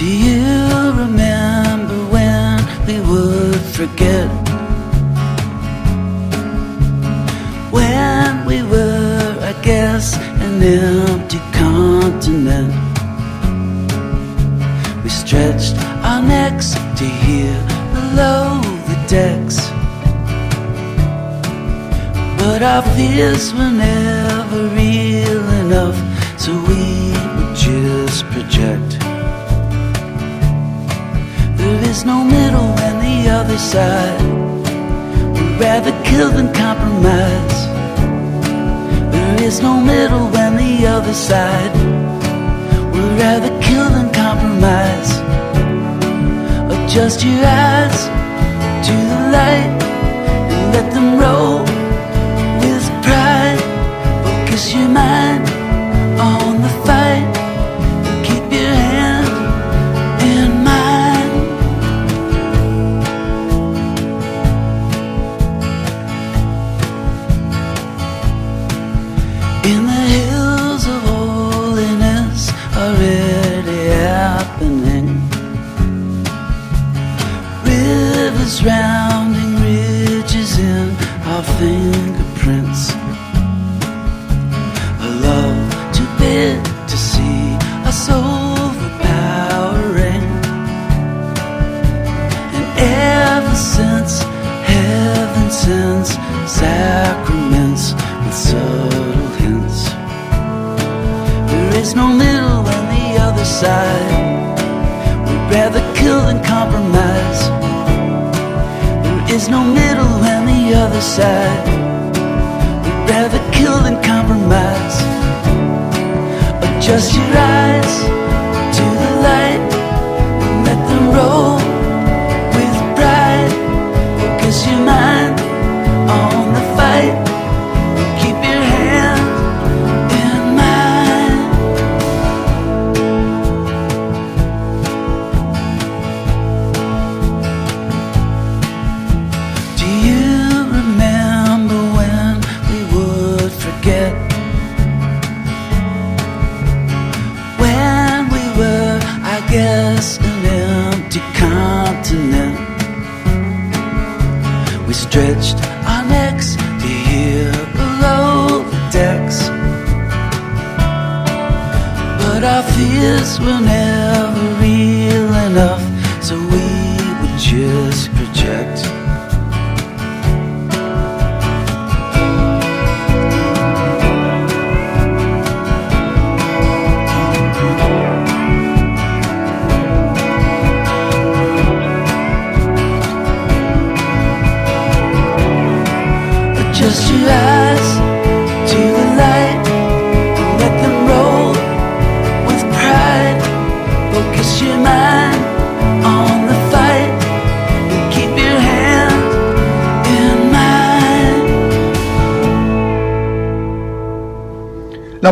Do you remember when we would forget? When we were, I guess, an empty continent. We stretched our necks to hear below the decks. But our fears were never real enough, so we would just project. There is no middle and the other side. We'd rather kill than compromise. There is no middle and the other side. We'd rather kill than compromise. Adjust your eyes to the light and let them roll with pride. Focus your mind our fears were never real enough,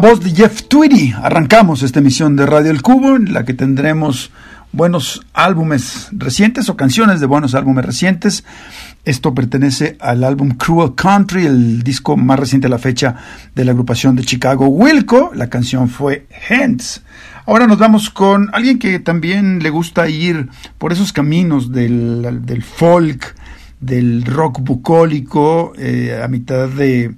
La voz de Jeff Tweedy. Arrancamos esta emisión de Radio El Cubo, en la que tendremos buenos álbumes recientes o canciones de buenos álbumes recientes. Esto pertenece al álbum Cruel Country, el disco más reciente a la fecha de la agrupación de Chicago Wilco. La canción fue Hands. Ahora nos vamos con alguien que también le gusta ir por esos caminos del, folk, del rock bucólico, eh, a mitad de,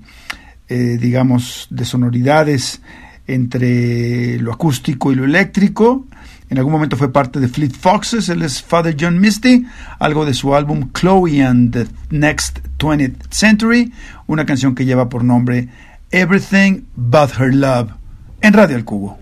eh, digamos, de sonoridades entre lo acústico y lo eléctrico. En algún momento fue parte de Fleet Foxes, él es Father John Misty, algo de su álbum Chloe and the Next 20th Century, una canción que lleva por nombre Everything But Her Love, en Radio El Cubo.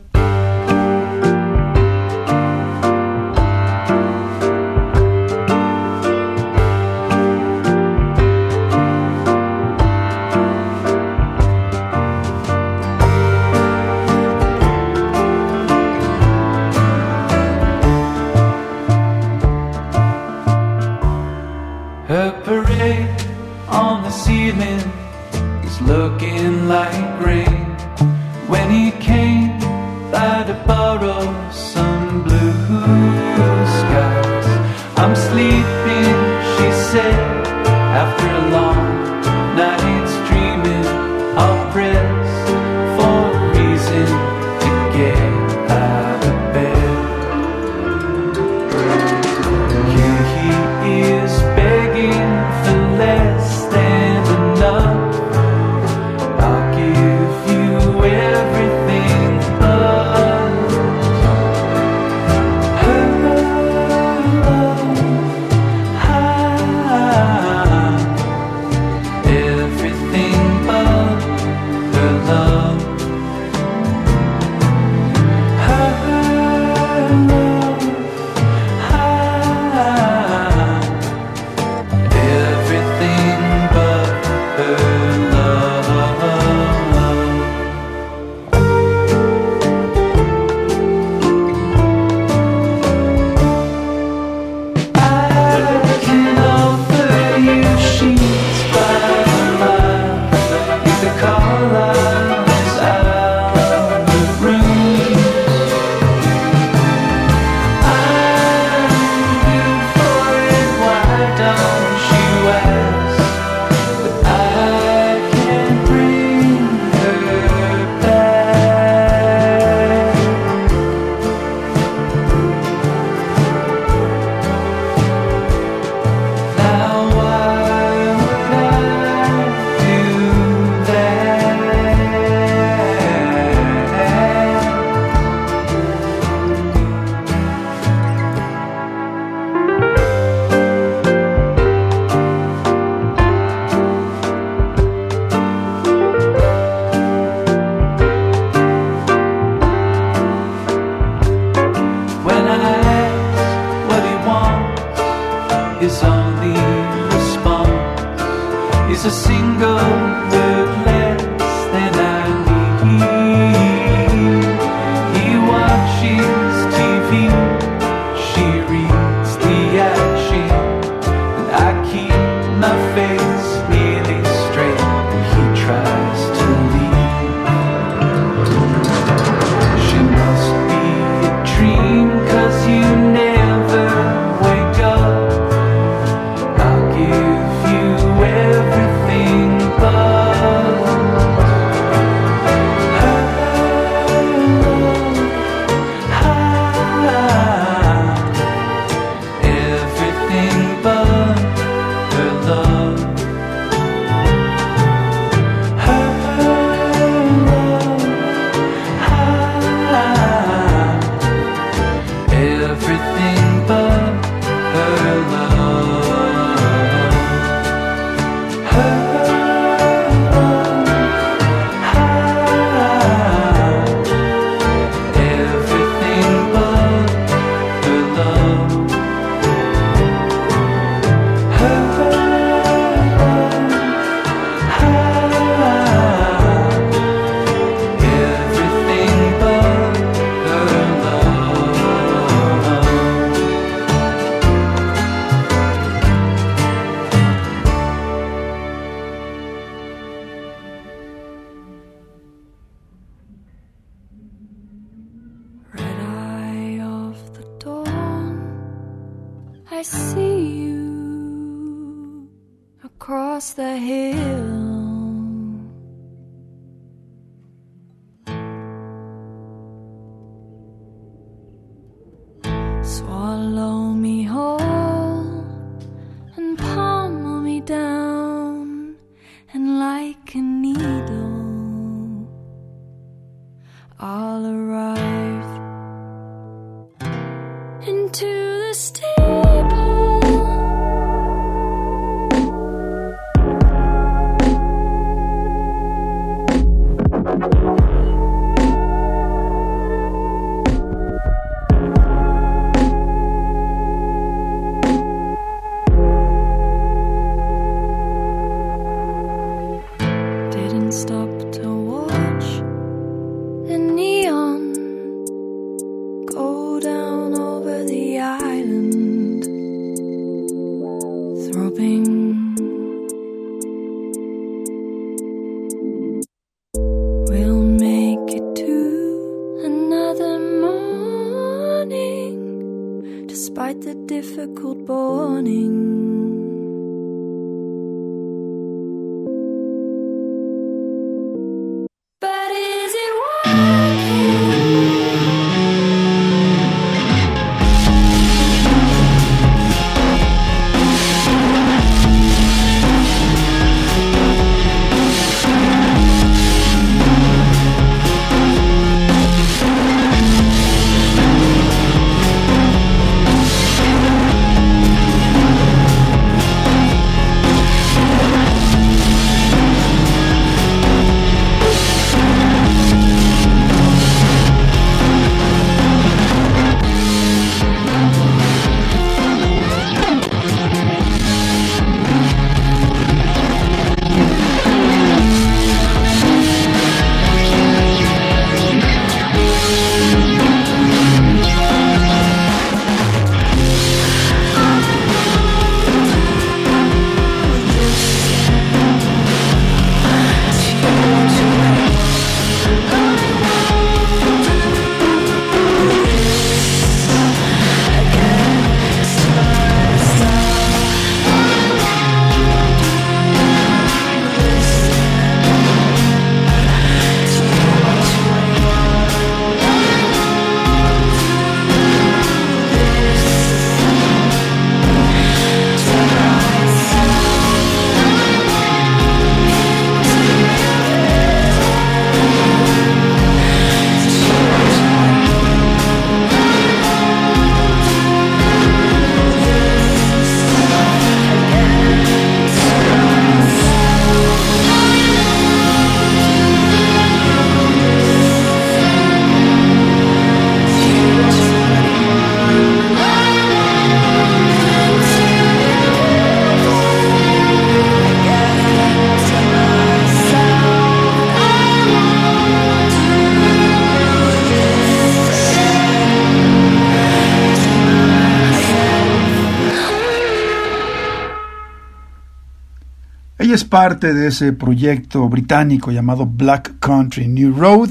Parte de ese proyecto británico llamado Black Country New Road,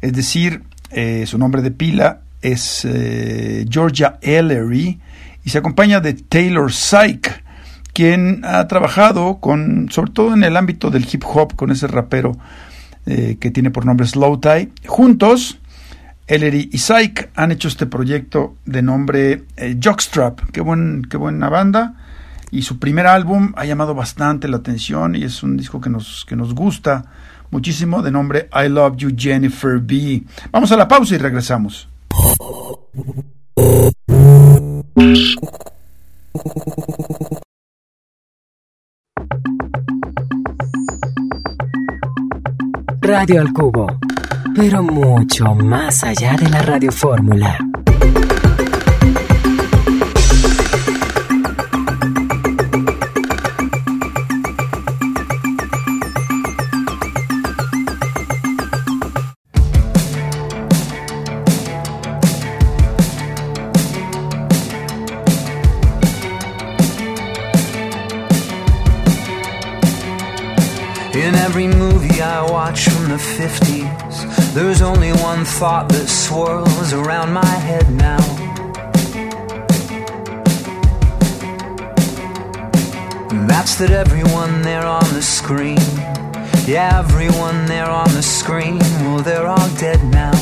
es decir, eh, su nombre de pila es eh, Georgia Ellery y se acompaña de Taylor Syke, quien ha trabajado con, sobre todo en el ámbito del hip hop, con ese rapero eh, que tiene por nombre Slow Tie. Juntos, Ellery y Syke han hecho este proyecto de nombre Jockstrap. Qué, buen, qué buena banda y su primer álbum ha llamado bastante la atención y es un disco que nos, que nos gusta muchísimo de nombre I Love You Jennifer B. Vamos a la pausa y regresamos. Radio al Cubo, pero mucho más allá de la radiofórmula. the thought that swirls around my head now. And that's that everyone there on the screen, yeah, everyone there on the screen, well, they're all dead now.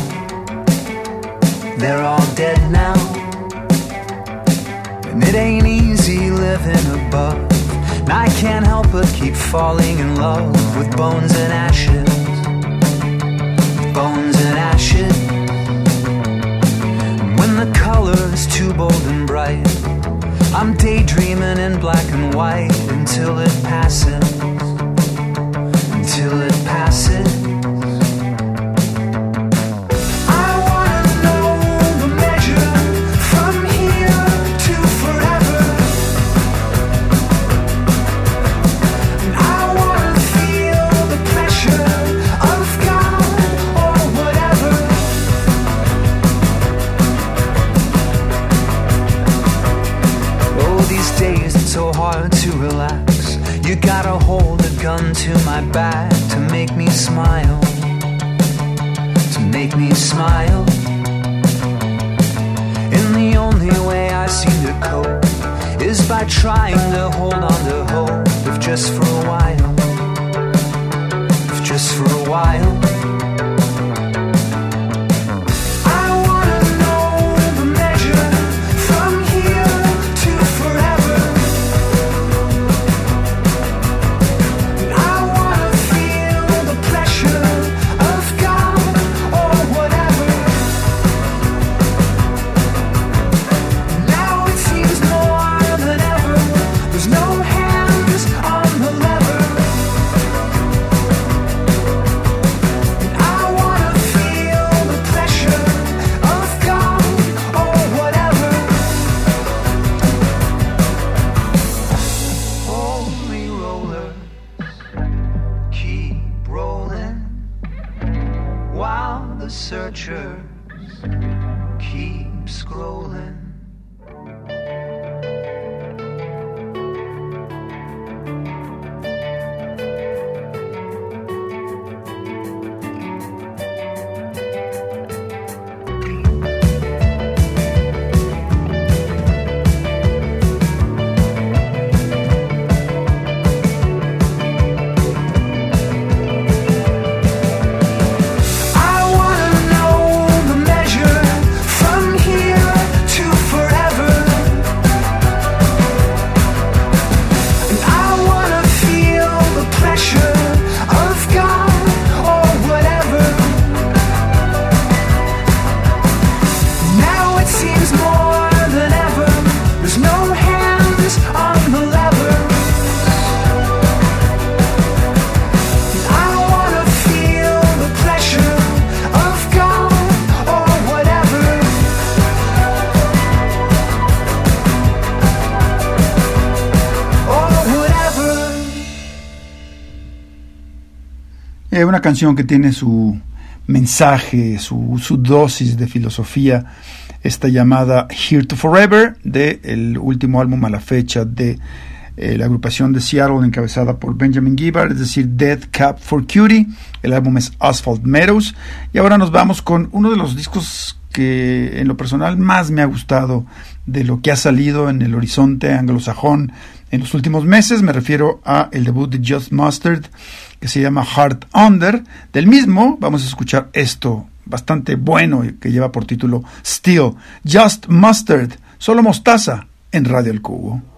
They're all dead now. And it ain't easy living above. And I can't help but keep falling in love with bones and ashes bones when the color's too bold and bright, I'm daydreaming in black and white until it passes. Canción que tiene su mensaje, su, su, dosis de filosofía, esta llamada Here to Forever, del el último álbum a la fecha de eh, la agrupación de Seattle encabezada por Benjamin Gibbard, es decir, Dead Cap for Cutie. El álbum es Asphalt Meadows. Y ahora nos vamos con uno de los discos que en lo personal más me ha gustado de lo que ha salido en el horizonte anglosajón en los últimos meses. Me refiero a el debut de Just Mustard que se llama Heart Under. Del mismo vamos a escuchar esto bastante bueno que lleva por título Still, Just Mustard, solo mostaza en Radio El Cubo.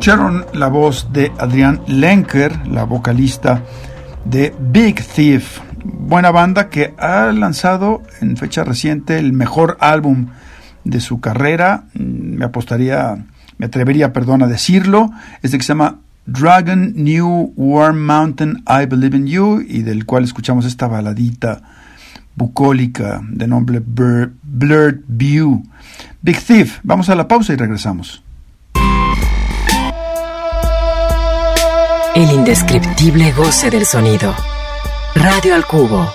escucharon la voz de Adrián Lenker, la vocalista de Big Thief, buena banda que ha lanzado en fecha reciente el mejor álbum de su carrera, mm, me apostaría, me atrevería, perdón, a decirlo, este que se llama Dragon New Warm Mountain I Believe in You y del cual escuchamos esta baladita bucólica de nombre Blurred View. Big Thief, vamos a la pausa y regresamos. El indescriptible goce del sonido. Radio al cubo.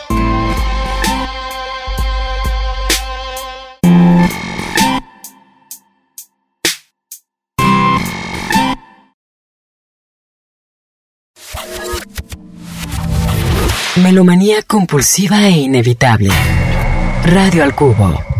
Melomanía compulsiva e inevitable. Radio al cubo.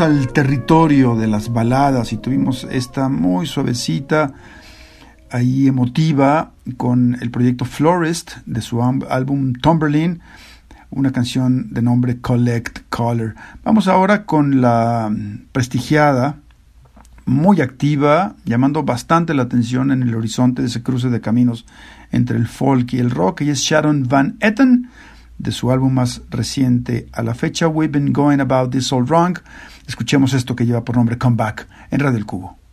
Al territorio de las baladas y tuvimos esta muy suavecita, ahí emotiva, con el proyecto Florist de su álbum Tomberlin, una canción de nombre Collect Color. Vamos ahora con la prestigiada, muy activa, llamando bastante la atención en el horizonte de ese cruce de caminos entre el folk y el rock. Ella es Sharon Van Etten, de su álbum más reciente a la fecha, We've Been Going About This All Wrong. Escuchemos esto que lleva por nombre Come Back en Radio El Cubo.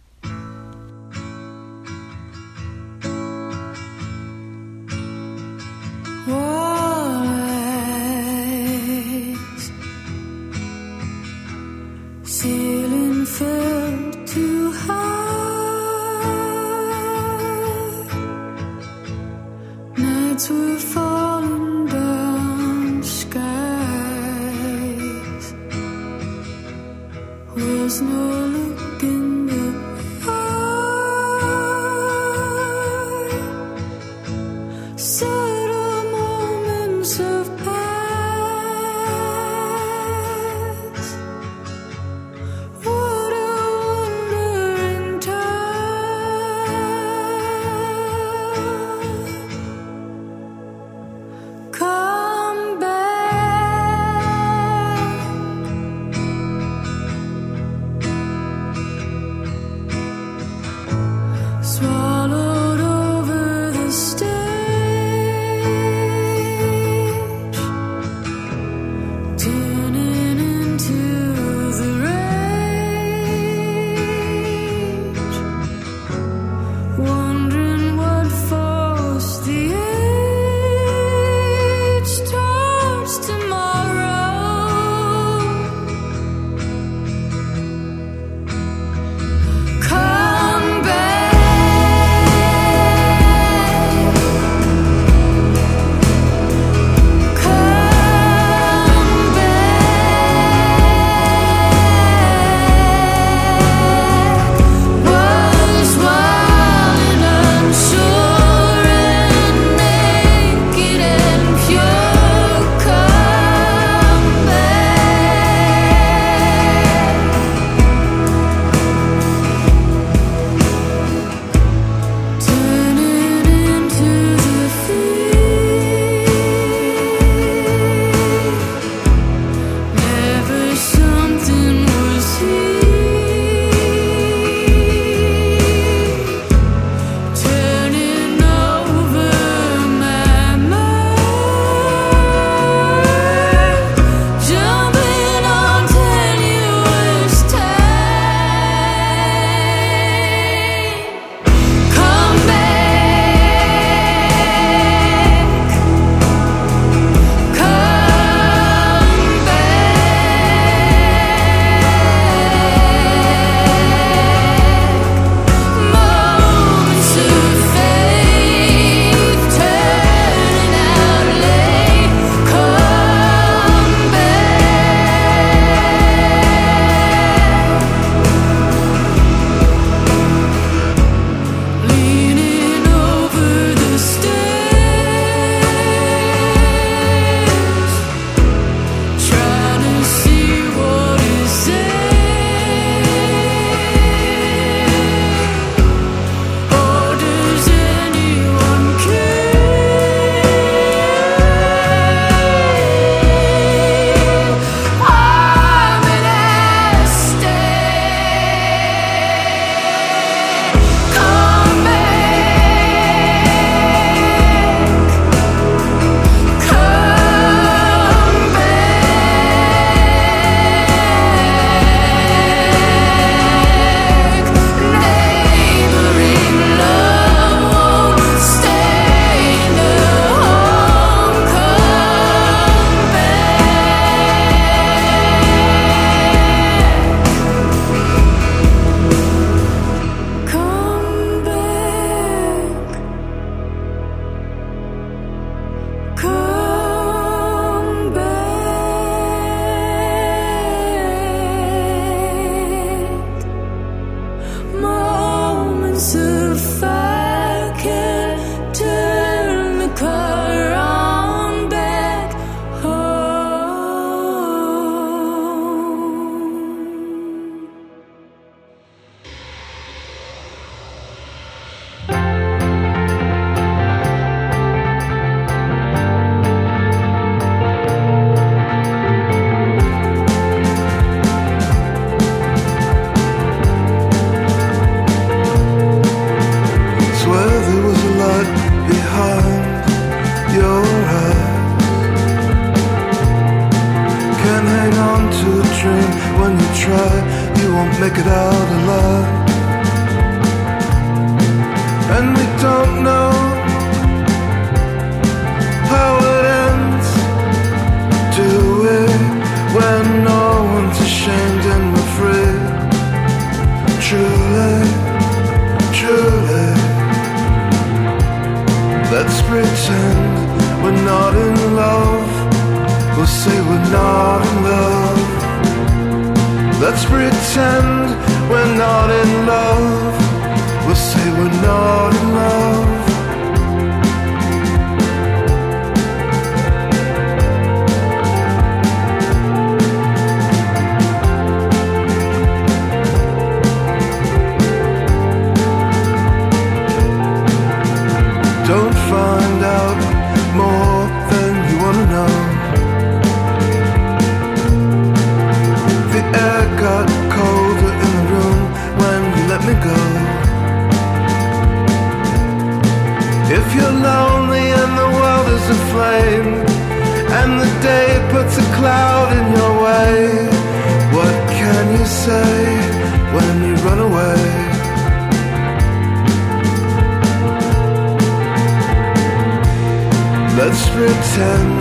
Pretend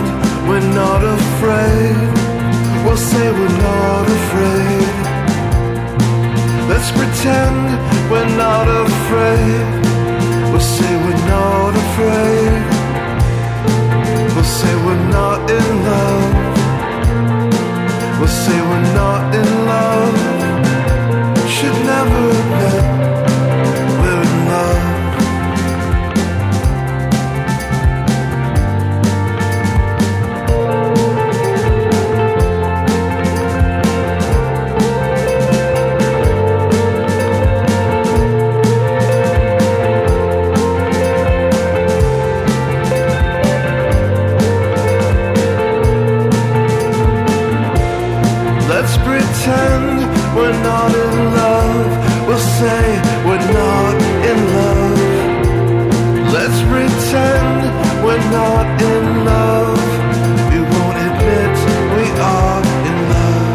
we're not afraid. We'll say we're not afraid. Let's pretend we're not afraid. We'll say we're not afraid. We'll say we're not in love. We'll say we're not in love. Should never admit say we're not in love. Let's pretend we're not in love. We won't admit we are in love.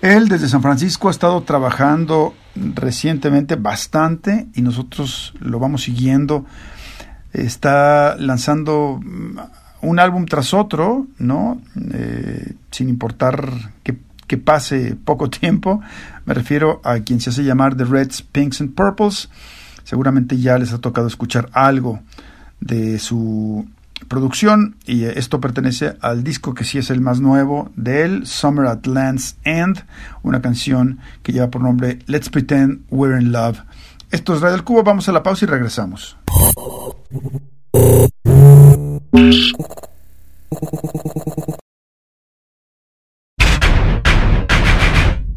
Él desde San Francisco ha estado trabajando recientemente bastante y nosotros lo vamos siguiendo. Está lanzando un álbum tras otro, ¿no? Eh, sin importar que, que pase poco tiempo. Me refiero a quien se hace llamar The Reds, Pinks and Purples. Seguramente ya les ha tocado escuchar algo de su producción y esto pertenece al disco que sí es el más nuevo de él, Summer at Land's End, una canción que lleva por nombre Let's Pretend We're in Love. Esto es Radio del Cubo, vamos a la pausa y regresamos.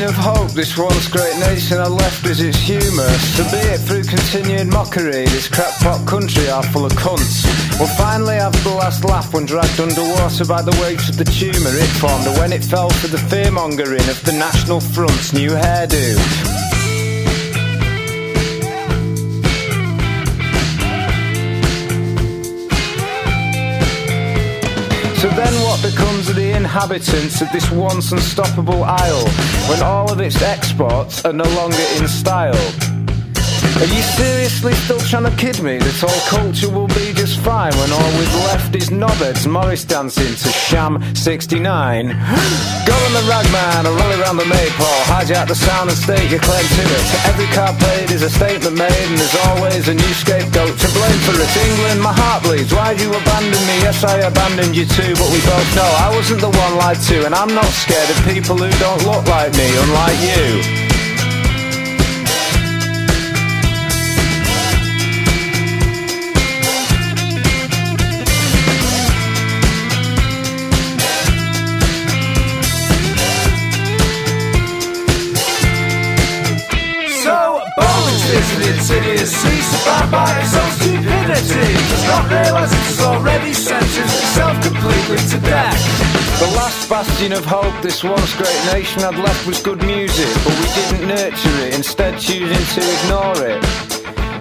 Bastion of hope this once great nation had left is its humour. So be it through continued mockery, this crackpot country are full of cunts. Will finally have the last laugh when dragged underwater by the weight of the tumour it formed, or when it fell for the fearmongering of the National Front's new hairdo. Inhabitants of this once unstoppable isle when all of its exports are no longer in style? Are you seriously still trying to kid me that all culture will be just fine when all we've left is knobheads Morris dancing to Sham 69? Go on the ragman or roll around the maypole, hijack the sound and state your claim to it. Every card played is a statement made and there's always a new scapegoat to blame for it. England, my heart bleeds. Why'd you abandon me? Yes, I abandoned you too, but we both know I wasn't the one lied to and I'm not scared of people who don't look like me, unlike you. Itself completely to death. The last bastion of hope this once great nation had left was good music, but we didn't nurture it, instead choosing to ignore it.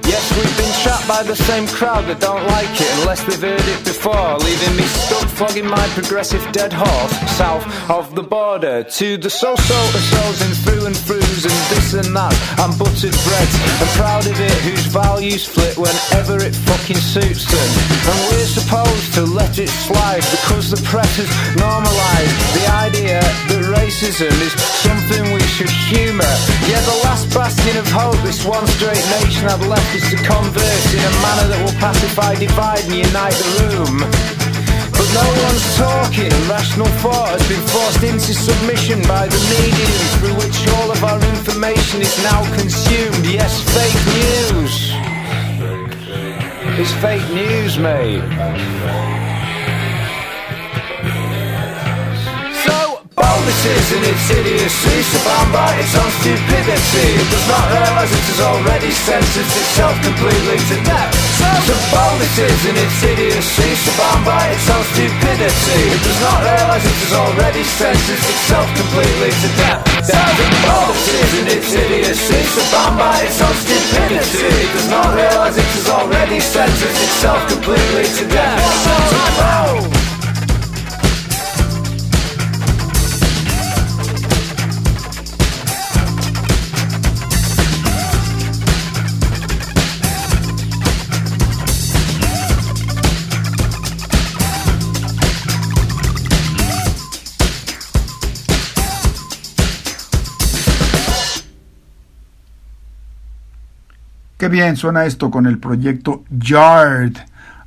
Yes, we've been trapped by the same crowd that don't like it unless they've heard it before, leaving me stuck flogging my progressive dead horse south of the border to the so-so souls in through and throughs and this and that and buttered breads. I'm proud of it, whose values flit whenever it fucking suits them. And we're supposed to let it slide because the press has normalised the idea that racism is something we should humour. Yeah, the last bastion of hope this once great nation had left is to converse in a manner that will pacify, divide and unite the room. But no one's talking, rational thought has been forced into submission by the medium through which all of our information is now consumed. Yes, fake news. It's fake news, mate. Is in its idiocy, surrounded by its own stupidity. It does not realise it has already sentenced itself completely to death. So bold it is in its idiocy, surrounded by its own stupidity. It does not realise it has already sentenced itself completely to death. So bold it is in its idiocy, surrounded by its own stupidity. It does not realise it has already sentenced itself completely to death. So Qué bien suena esto con el proyecto Yard,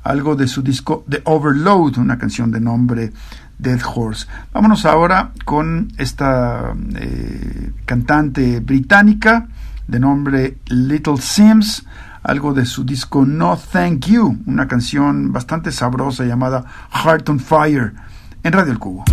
algo de su disco The Overload, una canción de nombre Dead Horse. Vámonos ahora con esta eh, cantante británica de nombre Little Sims, algo de su disco No Thank You, una canción bastante sabrosa llamada Heart on Fire, en Radio El Cubo.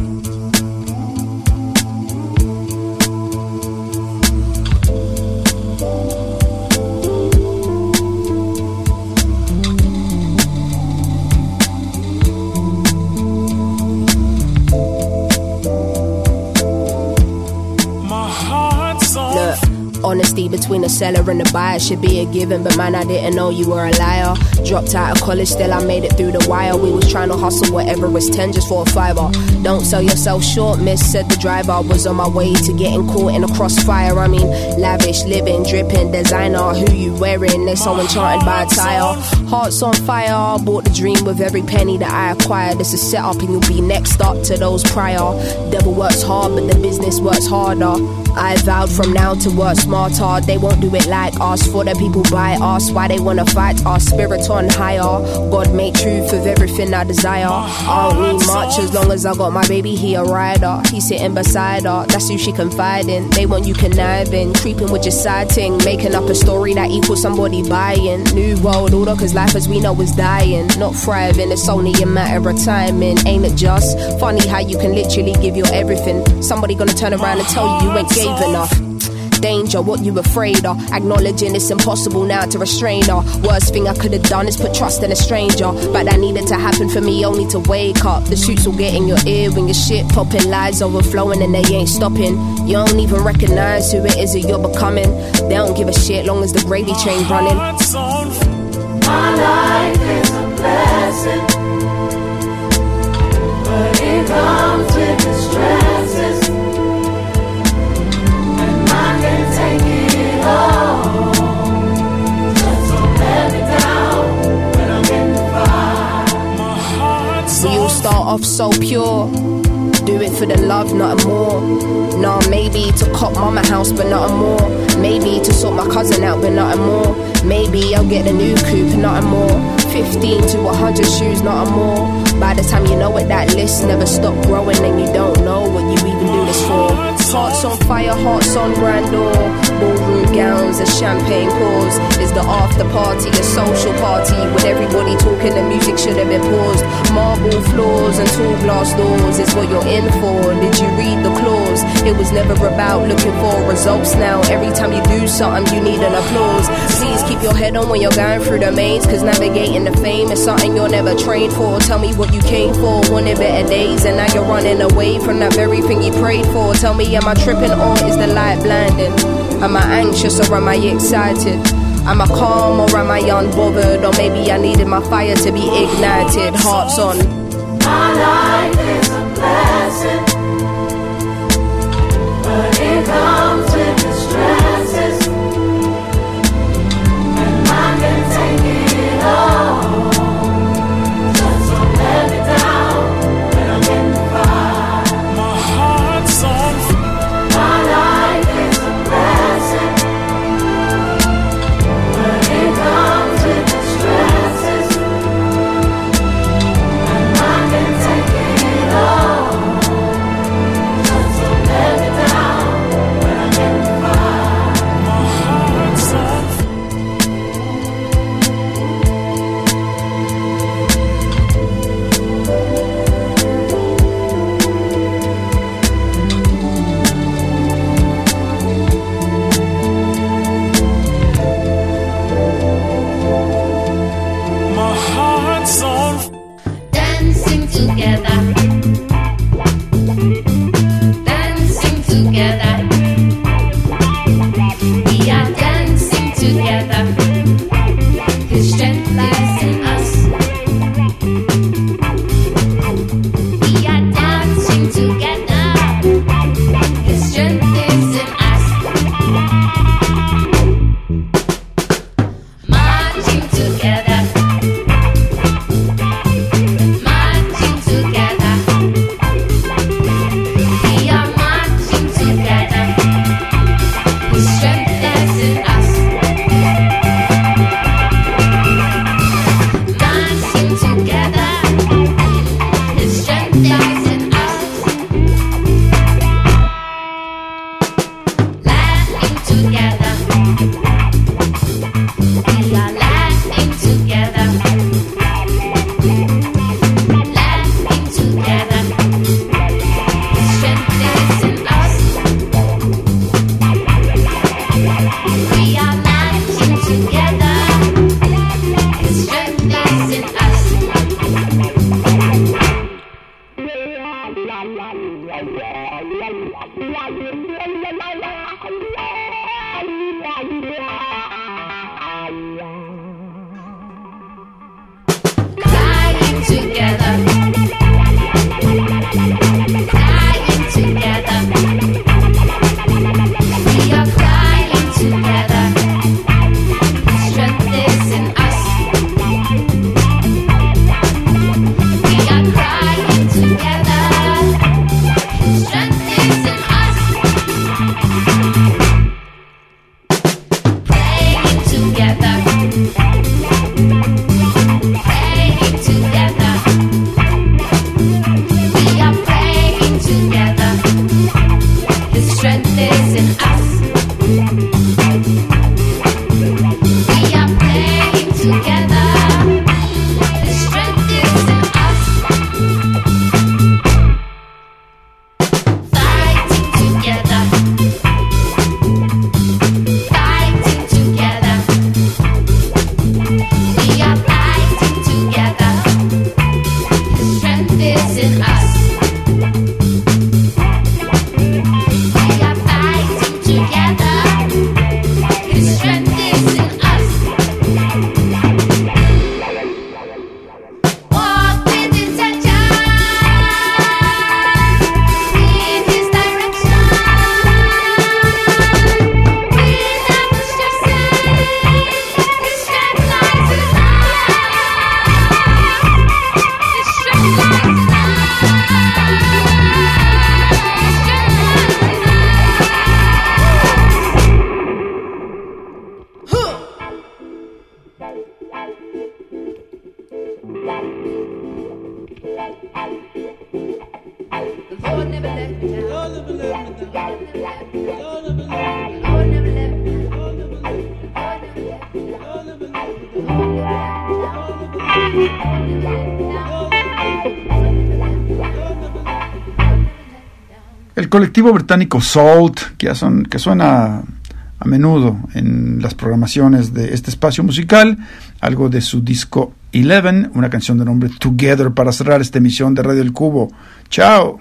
Look, honesty between the seller and the buyer should be a given, but man, I didn't know you were a liar. Dropped out of college, still I made it through the wire. We was trying to hustle whatever was ten just for a fiver. Don't sell yourself short, miss, said the driver. Was on my way to getting caught in a crossfire. I mean, lavish, living, dripping, designer. Who you wearing? They're so enchanted by attire. Hearts on fire, bought the dream with every penny that I acquired. This is set up, and you'll be next up to those prior. Devil works hard, but the business works harder. I vowed from now to smarter. They won't do it like us. For the people by us, why they wanna fight us? Spirit on higher. God made truth of everything I desire. I don't need much as long as I got my baby. here, a rider. He's sitting beside her. That's who she confide in. They want you conniving, creeping with your side ting, making up a story that equals somebody buying. New world order, cause life as we know is dying, not thriving. It's only a matter of timing, ain't it just funny how you can literally give your everything? Somebody gonna turn around and tell you you ain't gave enough. Danger, what you afraid of? Acknowledging it's impossible now to restrain her. Worst thing I could have done is put trust in a stranger. But that needed to happen for me only to wake up. The shoots will get in your ear when your shit popping, lies overflowing and they ain't stopping. You don't even recognize who it is that you're becoming. They don't give a shit long as the gravy train running. My life is a blessing, but it comes start off so pure. Do it for the love, not nothing more. Nah, maybe to cop mama house, but nothing more. Maybe to sort my cousin out, but nothing more. Maybe I'll get a new coupe, not nothing more. 15 to 100 shoes, not nothing more. By the time you know it, that list never stop growing, and you don't know what you even do this for. Hearts on fire, hearts on grandeur. Ballroom gowns and champagne pours. Is the after party a social party? With everybody talking, the music should have been paused. Marble floors and tall glass doors is what you're in for. Did you read the clause? It was never about looking for results now. Every time you do something, you need an applause. Please keep your head on when you're going through the maze, cause navigating the fame is something you're never trained for. Tell me what you came for. Wanted better days, and now you're running away from that very thing you prayed for. Tell me am I tripping or is the light blinding? Am I anxious or am I excited? Am I calm or am I unbothered? Or maybe I needed my fire to be ignited. Hearts on. Together. colectivo británico Salt, que, son, que suena a menudo en las programaciones de este espacio musical, algo de su disco Eleven, una canción de nombre Together para cerrar esta emisión de Radio El Cubo. ¡Chao!